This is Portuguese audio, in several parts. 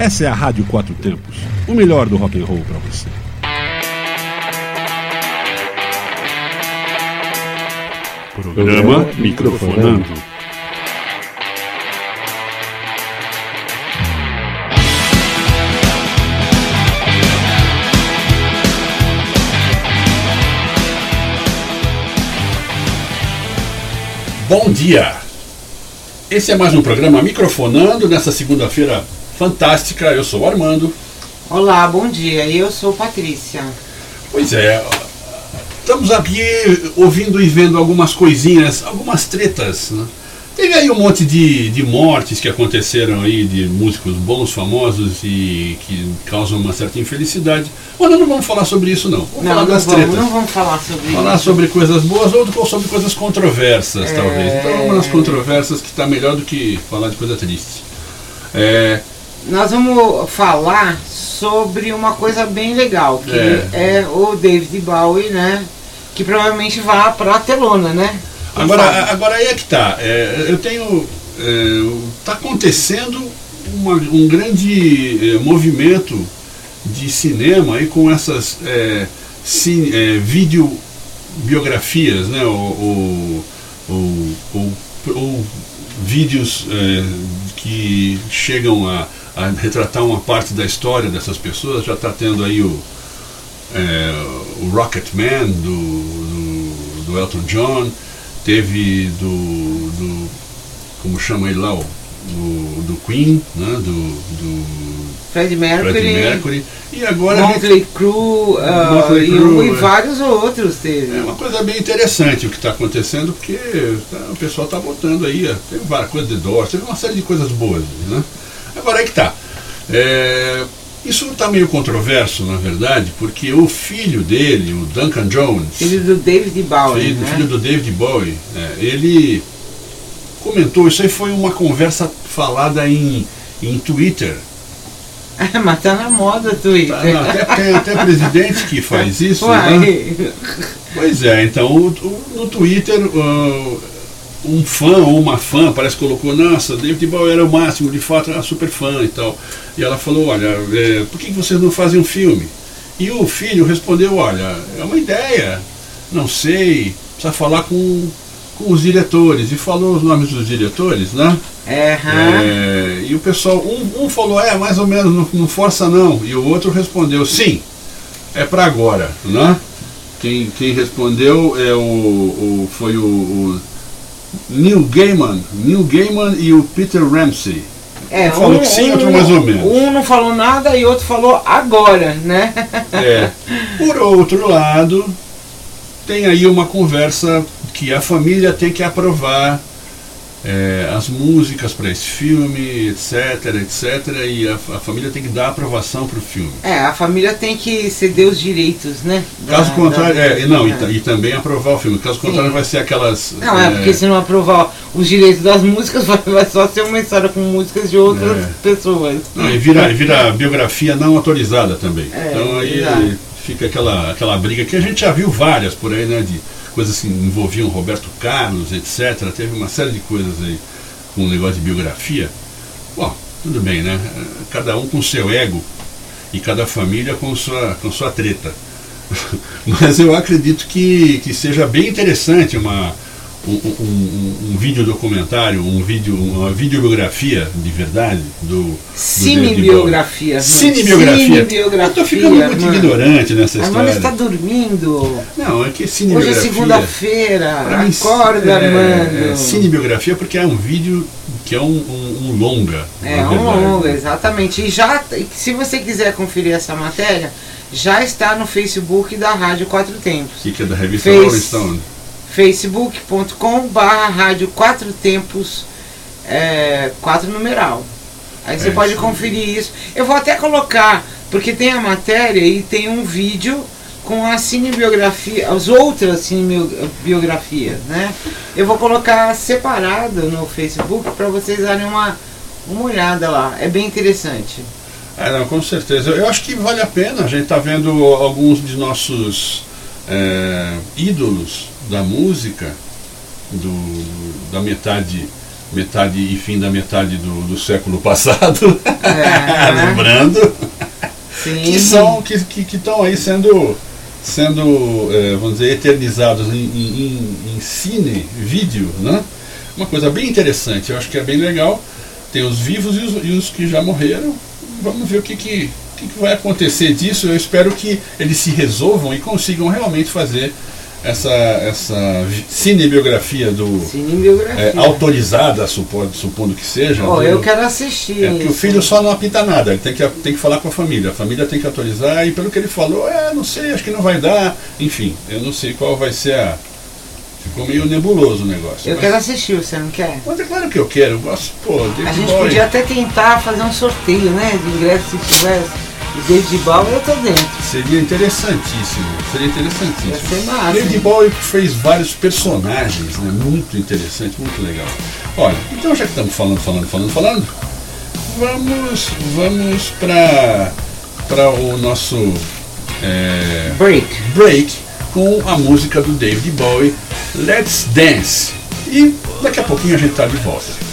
Essa é a Rádio Quatro Tempos, o melhor do rock and roll para você. Programa Microfonando. Bom dia! Esse é mais um programa Microfonando nessa segunda-feira fantástica. Eu sou o Armando. Olá, bom dia. Eu sou Patrícia. Pois é, estamos aqui ouvindo e vendo algumas coisinhas, algumas tretas. Né? Teve aí um monte de, de mortes que aconteceram aí de músicos bons, famosos e que causam uma certa infelicidade. Mas nós não vamos falar sobre isso não. Vamos não, falar não das vamos, tretas. não vamos falar sobre Falar isso. sobre coisas boas ou sobre coisas controversas, É. talvez. Então vamos nas controvérsias que está melhor do que falar de coisa triste. É, Nós vamos falar sobre uma coisa bem legal, que É. é, o David Bowie, né? Que provavelmente vá pra telona, né? Agora, sabe? agora aí é que tá. É, eu tenho. Está acontecendo uma- um grande é, movimento de cinema aí com essas é, ci- é, videobiografias, né? Ou, ou, ou- ou- vídeos é, que chegam a, a retratar uma parte da história dessas pessoas. Já está tendo aí o, é, o Rocket Man do, do, do Elton John, teve do, do como chama ele lá, o, do, do Queen, né, do, do Freddie Mercury, Freddie Mercury, e agora Motley Crue, Motley e, e é. vários outros teve. é uma coisa bem interessante o que está acontecendo, porque tá, o pessoal está botando aí, teve várias coisas de Doors, teve uma série de coisas boas, né? Agora aí que tá. É, isso está meio controverso, na verdade, porque o filho dele, o Duncan Jones, Filho do David Bowie, filho, né? filho do David Bowie, é, ele comentou, isso aí foi uma conversa falada em, em Twitter. Mas tá na moda Twitter. Tá, não, até, tem até presidente que faz isso. né? Uai. Pois é, então o- o- no Twitter ah, um fã ou uma fã parece que colocou, nossa, David Bowie era o máximo, de fato era super fã e tal. E ela falou, olha, é, por que vocês não fazem um filme? E o filho respondeu, olha, é uma ideia, não sei, precisa falar com, com os diretores. E falou os nomes dos diretores, né? É, hã? É, e o pessoal, um, um falou, é, mais ou menos, não, não força não. E o outro respondeu, sim, é para agora, né? Quem, quem respondeu é o, o- foi o, o Neil Gaiman, Neil Gaiman e o Peter Ramsey. É, Um falou que sim, outro mais ou menos. Um não falou nada e outro falou agora, né? É. Por outro lado, tem aí uma conversa que a família tem que aprovar é, as músicas para esse filme, etc, etc, e a, a família tem que dar aprovação para o filme. É, a família tem que ceder os direitos, né? Caso Da- contrário, da- é, e não, e, é. e também aprovar o filme. Caso contrário, vai ser aquelas. Não, é, porque se não aprovar os direitos das músicas, vai, vai só ser uma história com músicas de outras É. pessoas. Não, e vira, vira biografia não autorizada também. É, então aí fica aquela, aquela briga que a gente já viu várias por aí, né? De coisas que envolviam Roberto Carlos, etc. Teve uma série de coisas aí com o negócio de biografia. Bom, tudo bem, né? Cada um com seu ego e cada família com sua, com sua treta. Mas eu acredito que, que seja bem interessante uma, um, um, um, vídeo documentário, um vídeo, uma videobiografia de verdade do, do Cinebiografia. mano. Cinebiografia. Cinebiografia. Eu tô ficando muito mano. ignorante nessa A história. Amanda está dormindo. Não, é que Hoje cinebiografia. é segunda-feira. Acorda, é, mano. É, cinebiografia porque é um vídeo que é um, um, longa. É, um longa, exatamente. E já, se você quiser conferir essa matéria, já está no Facebook da Rádio Quatro Tempos. Que, que é da revista Fez- Rolling Stone. facebook.com barra rádio quatro tempos é, quatro numeral aí você É, pode sim. conferir isso eu vou até colocar porque tem a matéria e tem um vídeo com a cinebiografia as outras cinebiografias né eu vou colocar separado no facebook para vocês darem uma uma olhada lá é bem interessante Ah, não, com certeza. Eu acho que vale a pena. A gente está vendo alguns de nossos é, ídolos da música, do, da metade metade e fim da metade do, do século passado, é. lembrando, Sim. que são que estão que, que aí sendo sendo é, vamos dizer eternizados em, em, em, cine, vídeo, né? Uma coisa bem interessante, eu acho que é bem legal. Tem os vivos e os, e os que já morreram. Vamos ver o que, que, que vai acontecer disso. Eu espero que eles se resolvam e consigam realmente fazer essa, essa cinebiografia do. Cinebiografia. É, autorizada, supondo, supondo que seja. Oh, do, eu quero assistir. É que o filho só não apita nada, ele tem que, tem que falar com a família. A família tem que autorizar, e pelo que ele falou, é, não sei, acho que não vai dar. Enfim, eu não sei qual vai ser a. Ficou meio nebuloso o negócio. Eu mas... quero assistir, você não quer? Mas é claro que eu quero. Eu gosto, pô, A gente Boy. podia até tentar fazer um sorteio, né? De ingresso se tivesse. David Bowie eu tô dentro. Seria interessantíssimo. Seria interessantíssimo. Ia ser massa, David Bowie fez vários personagens, né? Muito interessante, muito legal. Olha, então já que estamos falando, falando, falando, falando, vamos, vamos para para o nosso é, break. break com a música do David Bowie, Let's Dance. E daqui a pouquinho a gente tá de volta.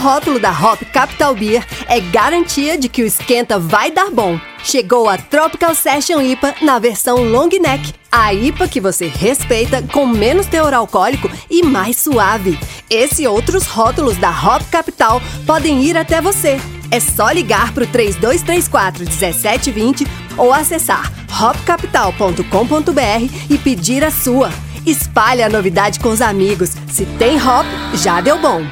Rótulo da Hop Capital Beer é garantia de que o esquenta vai dar bom. Chegou a Tropical Session IPA na versão long neck. A IPA que você respeita com menos teor alcoólico e mais suave. Esse e outros rótulos da Hop Capital podem ir até você. É só ligar para o 3234 1720 ou acessar hopcapital.com.br e pedir a sua. Espalhe a novidade com os amigos. Se tem hop, já deu bom.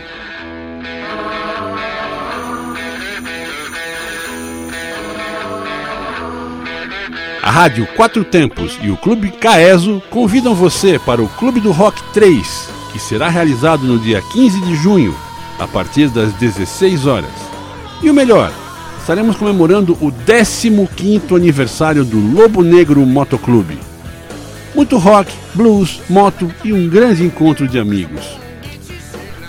A Rádio Quatro Tempos e o Clube Caeso convidam você para o Clube do Rock 3, que será realizado no dia 15 de junho, a partir das 16 horas. E o melhor, estaremos comemorando o 15º aniversário do Lobo Negro Motoclube. Muito rock, blues, moto e um grande encontro de amigos.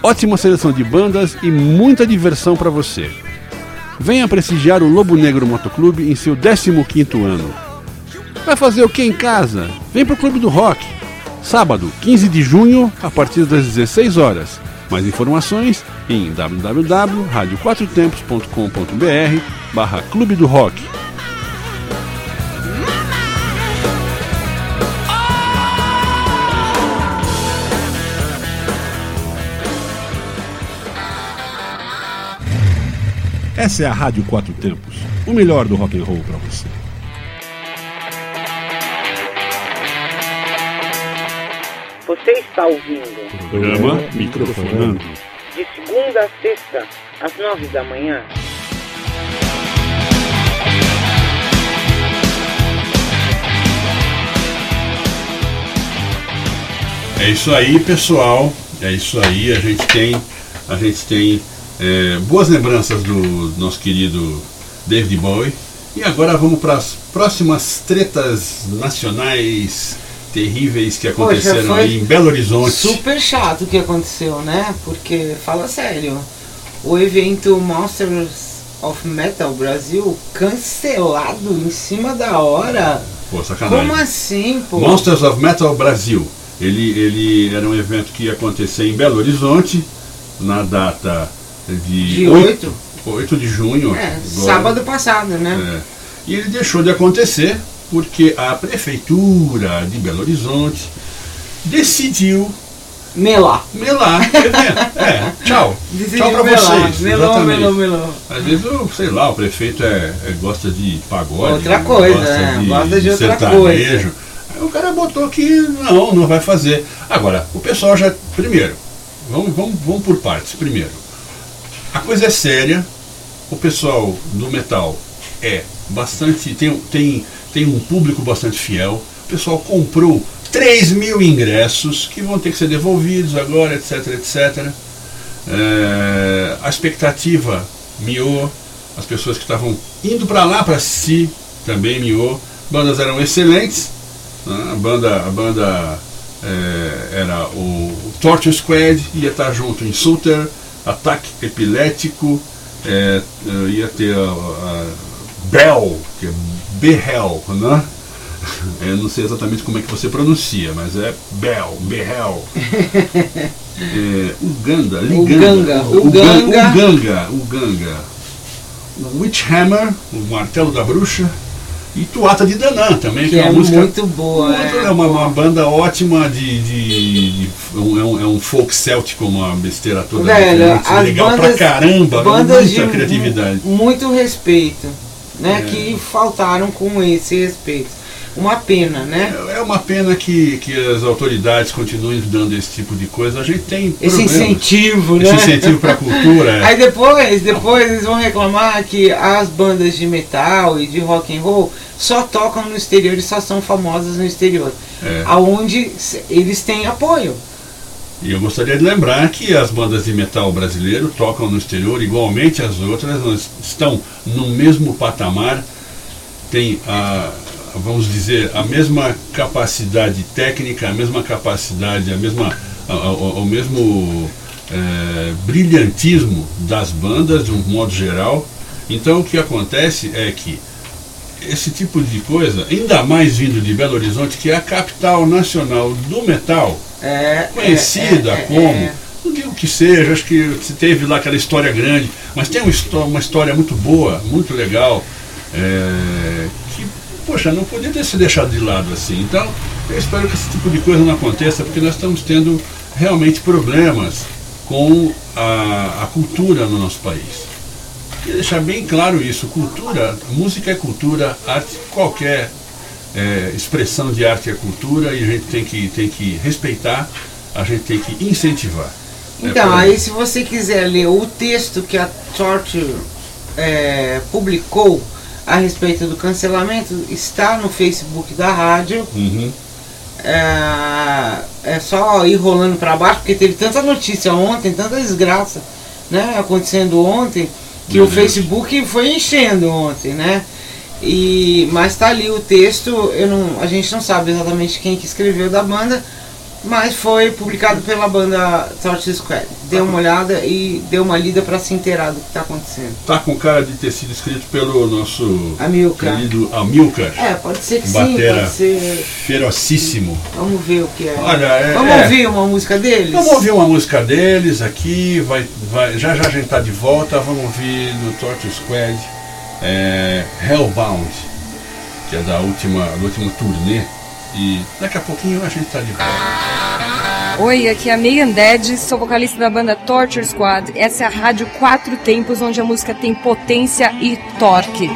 Ótima seleção de bandas e muita diversão para você. Venha prestigiar o Lobo Negro Motoclube em seu 15º ano. Vai fazer o que em casa? Vem pro Clube do Rock. Sábado, 15 de junho, a partir das 16 horas. Mais informações em www.radioquatrotempos.com.br barra Clube do Rock. Essa é a Rádio Quatro Tempos, o melhor do rock and roll para você. Você está ouvindo Programa Microfonando. de segunda a sexta, às nove da manhã. É isso aí, pessoal. É isso aí. A gente tem, a gente tem é, boas lembranças do nosso querido David Bowie. E agora vamos para as próximas tretas nacionais terríveis que aconteceram foi aí em Belo Horizonte. Super chato o que aconteceu, né? Porque, fala sério, o evento Monsters of Metal Brasil cancelado em cima da hora. Pô, sacanagem. Como assim, pô? Monsters of Metal Brasil. Ele, ele era um evento que ia acontecer em Belo Horizonte, na data de, De 8, 8 de junho. É, sábado passado, né? É. E ele deixou de acontecer porque a prefeitura de Belo Horizonte decidiu Melar. melar o evento. É, tchau. Decidiu tchau pra melar. vocês. Melou, melou, melou. Às vezes, eu, sei lá, o prefeito é, é- gosta de pagode. Outra coisa, gosta é, de, gosta de outra sertanejo. coisa. Aí o cara botou que não, não vai fazer. Agora, o pessoal já. Primeiro, vamos, vamos, vamos por partes. Primeiro, a coisa é séria. O pessoal do metal é bastante. Tem, tem, tem um público bastante fiel. O pessoal comprou 3 mil ingressos que vão ter que ser devolvidos agora, etc, etc. É, a expectativa miou, as pessoas que estavam indo para lá para assistir também miou. Bandas eram excelentes, né? a banda, a banda é, era o, o Torture Squad, ia estar junto em Suter, Ataque Epilético, é, é, ia ter a, a Bell, que é Behel, né? Eu não sei exatamente como é que você pronuncia, mas é Bell, Behel. É, Uganda, Liganda, Uganga, Ugan- Uganga. Uganga, Uganga, Witchhammer, o Martelo da Bruxa, e Tuata de Danã também, que, Que é é uma música muito boa. muito- é. é uma, uma banda ótima de. de, de- um- é, um, é um folk céltico, uma besteira toda. Velho, muito legal bandas, pra caramba, bandas muita de criatividade. mu- muito respeito, né? É. Que faltaram com esse respeito. Uma pena, né? É é uma pena que, que as autoridades continuem dando esse tipo de coisa. A gente tem Esse problemas. incentivo, né? Esse incentivo para a cultura. é. Aí depois, depois eles vão reclamar que as bandas de metal e de rock and roll só tocam no exterior e só são famosas no exterior. É. Aonde s- eles têm apoio. E eu gostaria de lembrar que as bandas de metal brasileiro tocam no exterior igualmente as outras, estão no mesmo patamar, tem a, vamos dizer, a mesma capacidade técnica, a mesma capacidade, a mesma, a- a- o, mesmo eh, brilhantismo das bandas de um modo geral. Então o que acontece é que esse tipo de coisa, ainda mais vindo de Belo Horizonte, que é a capital nacional do metal, É, conhecida é, é, como é. não digo que seja, acho que se teve lá aquela história grande, mas tem uma, uma história muito boa, muito legal, é, que, poxa, não podia ter se deixado de lado assim. Então, eu espero que esse tipo de coisa não aconteça, porque nós estamos tendo realmente problemas com a, a cultura no nosso país. E deixar bem claro isso, cultura, música é cultura, arte, qualquer é, expressão de arte é cultura e a gente tem que, tem que respeitar, a gente tem que incentivar. É então, é aí se você quiser ler o texto que a Torture é, publicou a respeito do cancelamento, está no Facebook da rádio. Uhum. É, é, só ir rolando para baixo, porque teve tanta notícia ontem, tanta desgraça né, acontecendo ontem, que Meu o Deus. Facebook foi enchendo ontem, né? E, mas tá ali o texto, eu não, a gente não sabe exatamente quem que escreveu da banda, mas foi publicado pela banda Torture Squad. Dê uma olhada e dê uma lida para se inteirar do que está acontecendo. Tá com cara de ter sido escrito pelo nosso Amilcar. querido Amilcar. É, pode ser que Batera sim, pode ser. Ferocíssimo. Vamos ver o que é. Olha, é, Vamos é. ouvir uma música deles? Vamos ouvir uma música deles aqui, vai, vai, já já a gente tá de volta, vamos ouvir no Torture Squad é, Hellbound, que é da última, do último turnê. E daqui a pouquinho a gente tá de volta. Oi, aqui é a Megan Dead, sou vocalista da banda Torture Squad. Essa é a rádio Quatro Tempos, onde a música tem potência e torque.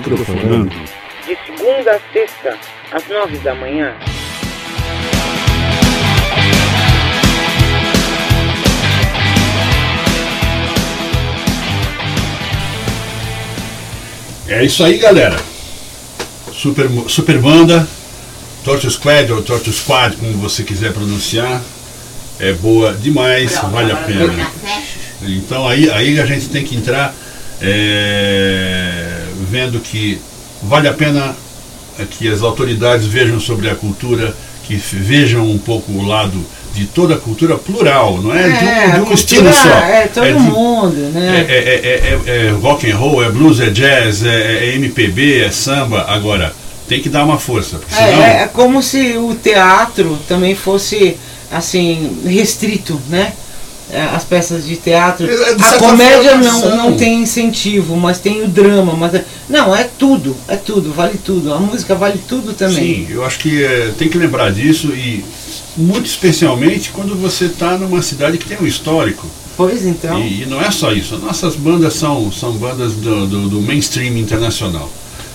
Microfonando. de segunda a sexta, às nove da manhã. É isso aí, galera. Super, super banda, Torture Squad ou Torture Squad, como você quiser pronunciar. É boa demais, vale a pena. Então aí, aí a gente tem que entrar é, vendo que vale a pena que as autoridades vejam sobre a cultura, que vejam um pouco o lado de toda a cultura plural, não é, de um- de, um, estilo só. É todo de- mundo, né? é, é, é, é- é rock and roll, é blues, é jazz, é, é MPB, é samba. Agora, tem que dar uma força, É, senão. é, é como se o teatro também fosse assim restrito, né? É, As peças de teatro. É, de A comédia não, não tem incentivo, mas tem o drama. Mas é- não, é tudo, é tudo, vale tudo. A música vale tudo também. Sim, eu acho que é, tem que lembrar disso e muito especialmente quando você está numa cidade que tem um histórico. Pois então. E, e não é só isso. Nossas bandas são, são bandas do, do, do mainstream internacional.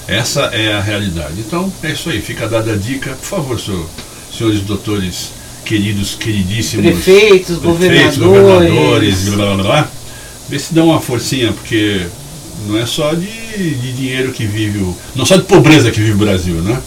Essa é a realidade. Então, é isso aí. Fica dada a dica. Por favor, senhor, senhores doutores queridos, queridíssimos. Prefeitos, prefeitos, governadores. governadores, blá blá blá. Vê se dá uma forcinha, porque não é só de, de dinheiro que vive o. Não só de pobreza que vive o Brasil, né?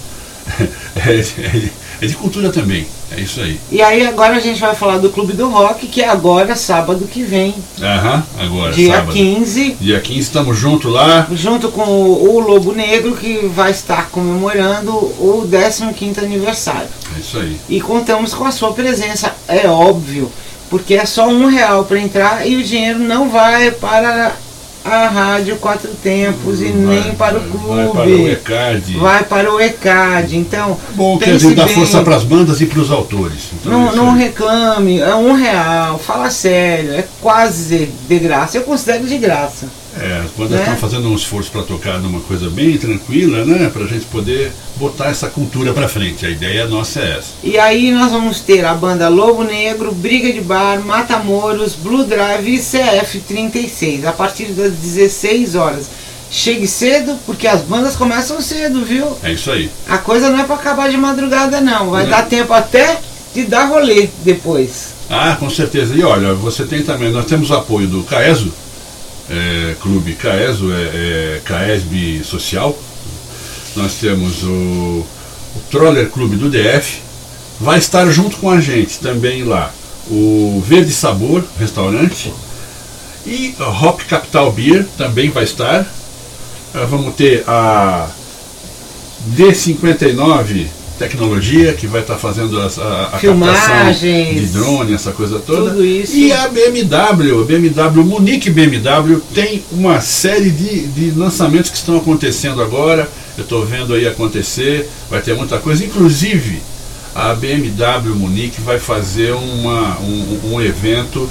É, é- é de cultura também. É isso aí. E aí agora a gente vai falar do Clube do Rock, que é agora sábado que vem, Aham, agora, dia sábado. 15. Dia 15 estamos juntos lá. junto com o, o Lobo Negro, que vai estar comemorando o 15º aniversário. É isso aí. E contamos com a sua presença, é óbvio, porque é só um real para entrar e o dinheiro não vai para a Rádio Quatro Tempos e nem Vai- para o clube. Vai para o ECAD. Vai para o ECAD. Então, É bom que a pense gente dá bem. força para as bandas e para os autores. Então, é Não, não aí. reclame, é um real, fala sério, é quase de graça. Eu considero de graça. É, as bandas Né? estão fazendo um esforço para tocar numa coisa bem tranquila, né? Pra gente poder botar essa cultura pra frente. A ideia nossa é essa. E aí nós vamos ter a banda Lobo Negro, Briga de Bar, Matamoros, Blue Drive e CF36, a partir das 16 horas. Chegue cedo, porque as bandas começam cedo, viu? É isso aí. A coisa não é para acabar de madrugada não, vai Não. dar tempo até de dar rolê depois. Ah, com certeza. E olha, você tem também, nós temos o apoio do Caeso, é, Clube Caeso, é, é Caesb Social. Nós temos o, o Troller Clube do DF. Vai estar junto com a gente também lá o Verde Sabor Restaurante e Hop Capital Beer também vai estar. Ah, vamos ter a D59 Tecnologia, que vai estar fazendo as- a, a captação de drone, essa coisa toda. Tudo isso. E a BMW, a BMW, Munique BMW, tem uma série de, de lançamentos que estão acontecendo agora. Eu estou vendo aí acontecer, vai ter muita coisa. Inclusive, a BMW Munique vai fazer uma, um, um evento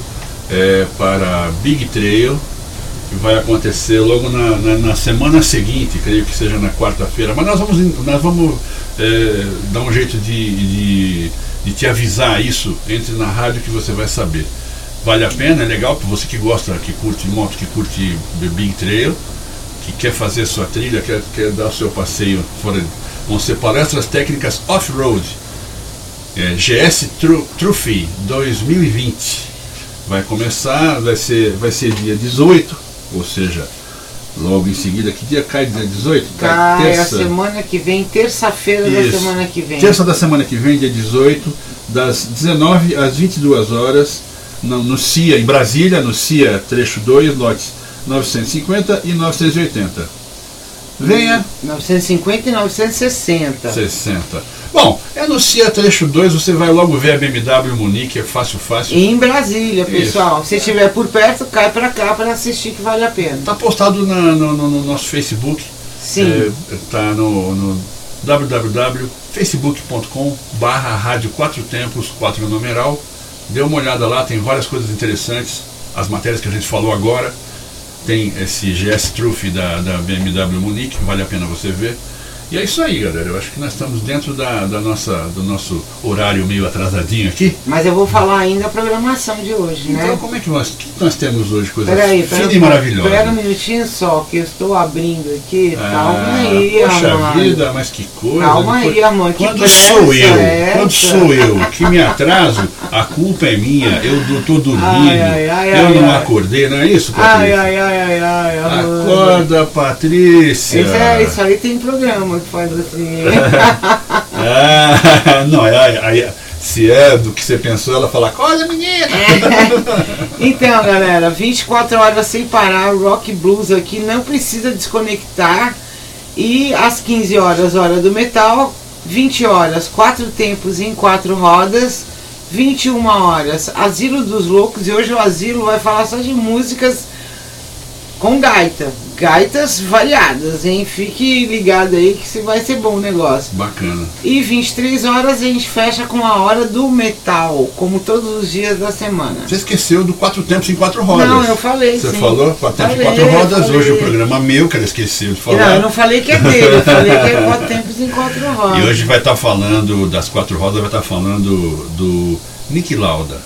é, para Big Trail, que vai acontecer logo na, na, na semana seguinte, creio que seja na quarta-feira. Mas nós vamos, nós vamos é, dar um jeito de, de, de te avisar isso. Entre na rádio que você vai saber. Vale a pena, é legal para você que gosta, que curte moto, que curte Big Trail, que quer fazer sua trilha, quer, quer dar o seu passeio fora. Vão ser palestras técnicas off-road. É, GS Trophy 2020 vai começar, vai ser, vai ser dia 18, ou seja, logo em seguida, que dia cai dia 18? Cai a semana que vem, terça-feira da semana que vem. Terça da semana que vem, dia 18, das 19 às 22 horas, no, no CIA, em Brasília, no CIA trecho 2, lotes 950 e 980. Venha 950 e 960. 60. Bom, é no CIA trecho 2, você vai logo ver a BMW Munique, é fácil, fácil. Em Brasília, pessoal. Se estiver por perto, cai pra cá pra assistir que vale a pena. Está postado na- no, no- no nosso Facebook. Sim. Está no, no www.facebook.com barra rádio quatro tempos, quatro numeral. Dê uma olhada lá, tem várias coisas interessantes. As matérias que a gente falou agora. Tem esse GS Truff da, da BMW Munique, vale a pena você ver. E é isso aí, galera. Eu acho que nós estamos dentro da, da nossa, do nosso horário meio atrasadinho aqui. Mas eu vou falar ainda a programação de hoje, Então, né? como é que nós, que nós temos hoje? Coisa Peraí, fina peraí. e maravilhosa. Espera um minutinho só, que eu estou abrindo aqui. Ah, Calma aí, poxa amor. vida, mas que coisa. Calma Depois- aí, amor, que Quando sou eu, é quando sou eu que me atraso, a culpa é minha. Eu tô dormindo, Ai, ai, ai, eu ai, não ai. acordei, não é isso, Ai, Patrícia? ai, ai, ai, ai, amor. Acorda, Patrícia. Isso, é, isso aí tem programa que faz assim. Ah, não, é, aí, se é do que você pensou, ela fala, acorda, menina. Então, galera, 24 horas sem parar, rock blues aqui, não precisa desconectar. E às 15 horas, hora do metal, 20 horas, quatro tempos em quatro rodas, 21 horas, Asilo dos Loucos, e hoje o Asilo vai falar só de músicas com gaita. Gaitas variadas, hein? Fique ligado aí que se vai ser bom o negócio. Bacana. E 23 horas a gente fecha com a hora do metal, como todos os dias da semana. Você esqueceu do quatro tempos em quatro rodas. Não, eu falei, Você sim. falou quatro tempos em quatro rodas. falei. Hoje o programa meu, que ela esqueceu de falar. Não, eu não falei que é dele, eu falei que é quatro tempos em quatro rodas. E hoje vai estar falando das quatro rodas, vai estar falando do Nick Lauda.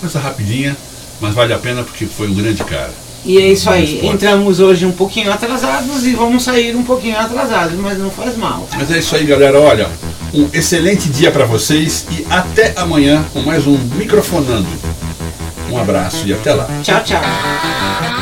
Coisa rapidinha, mas vale a pena porque foi um grande cara. E é isso aí, entramos hoje um pouquinho atrasados e vamos sair um pouquinho atrasados, mas não faz mal. Mas é isso aí, galera. Olha, um excelente dia para vocês e até amanhã com mais um Microfonando. Um abraço e até lá. Tchau, tchau.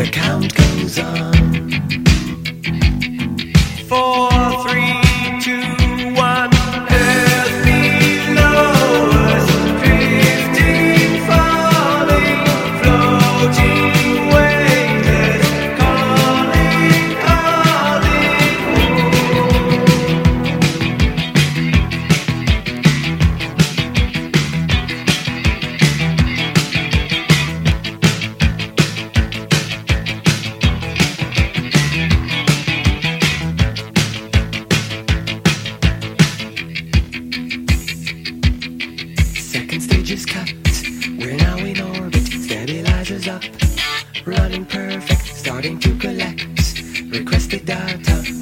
The count goes on. Four, not imperfect, starting to collect Requested data.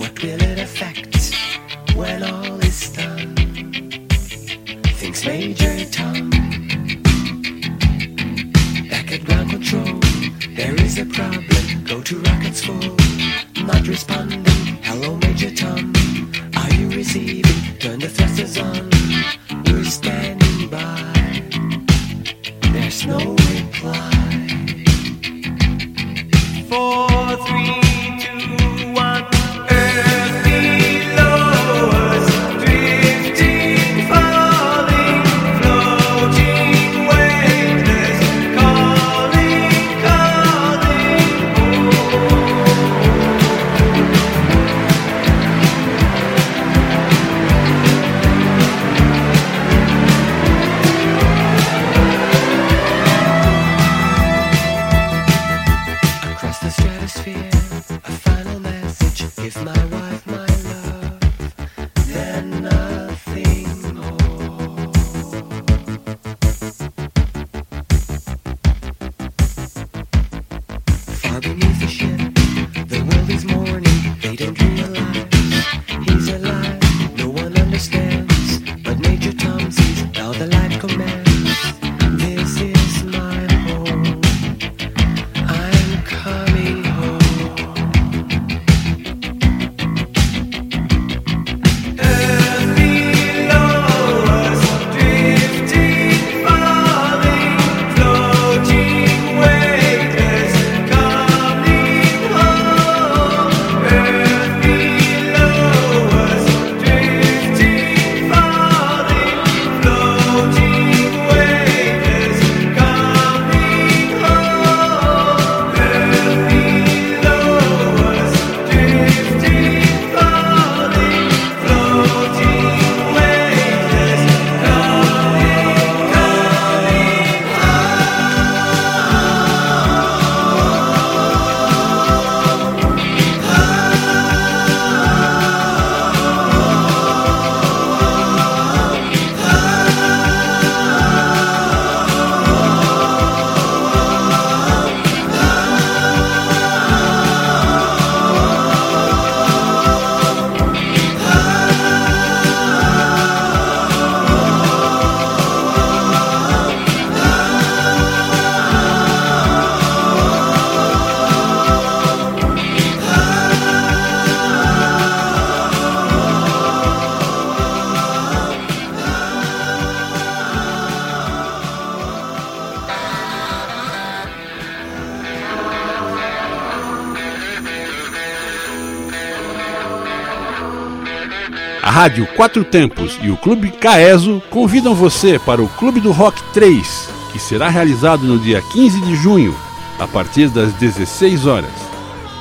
Rádio Quatro Tempos e o Clube Caeso convidam você para o Clube do Rock 3, que será realizado no dia 15 de junho, a partir das 16 horas.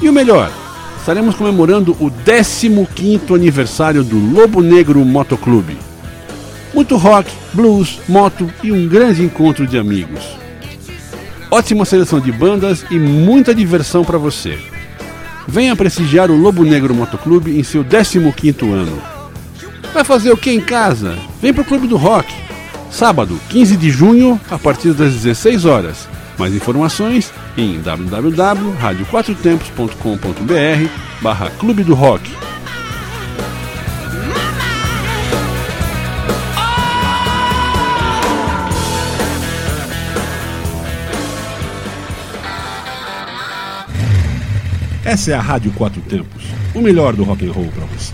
E o melhor, estaremos comemorando o 15º aniversário do Lobo Negro Motoclube. Muito rock, blues, moto e um grande encontro de amigos. Ótima seleção de bandas e muita diversão para você. Venha prestigiar o Lobo Negro Motoclube em seu 15º ano. Vai fazer o que em casa? Vem pro Clube do Rock. Sábado, 15 de junho, a partir das 16 horas. Mais informações em www.radioquatrotempos.com.br barra Clube do Rock. Essa é a Rádio Quatro Tempos, o melhor do rock and roll para você.